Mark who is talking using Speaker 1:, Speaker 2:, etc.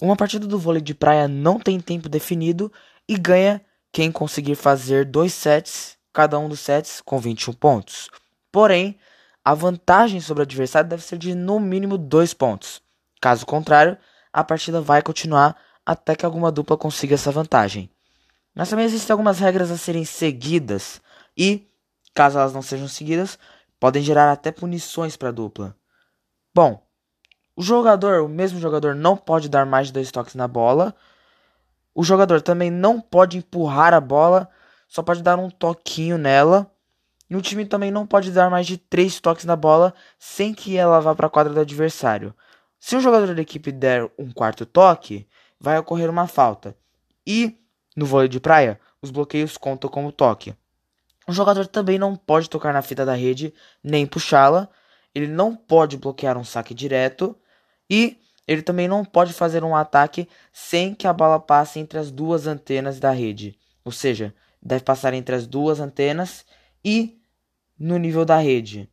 Speaker 1: Uma partida do vôlei de praia não tem tempo definido e ganha quem conseguir fazer dois sets, cada um dos sets com 21 pontos. Porém, a vantagem sobre o adversário deve ser de no mínimo dois pontos. Caso contrário, a partida vai continuar até que alguma dupla consiga essa vantagem. Mas também existem algumas regras a serem seguidas e, caso elas não sejam seguidas, podem gerar até punições para a dupla. Bom, o jogador, o mesmo jogador, não pode dar mais de dois toques na bola. O jogador também não pode empurrar a bola, só pode dar um toquinho nela. E o time também não pode dar mais de três toques na bola sem que ela vá para a quadra do adversário. Se um jogador da equipe der um quarto toque, vai ocorrer uma falta. E no vôlei de praia, os bloqueios contam como toque. O jogador também não pode tocar na fita da rede nem puxá-la. Ele não pode bloquear um saque direto e ele também não pode fazer um ataque sem que a bola passe entre as duas antenas da rede. Ou seja, deve passar entre as duas antenas e no nível da rede.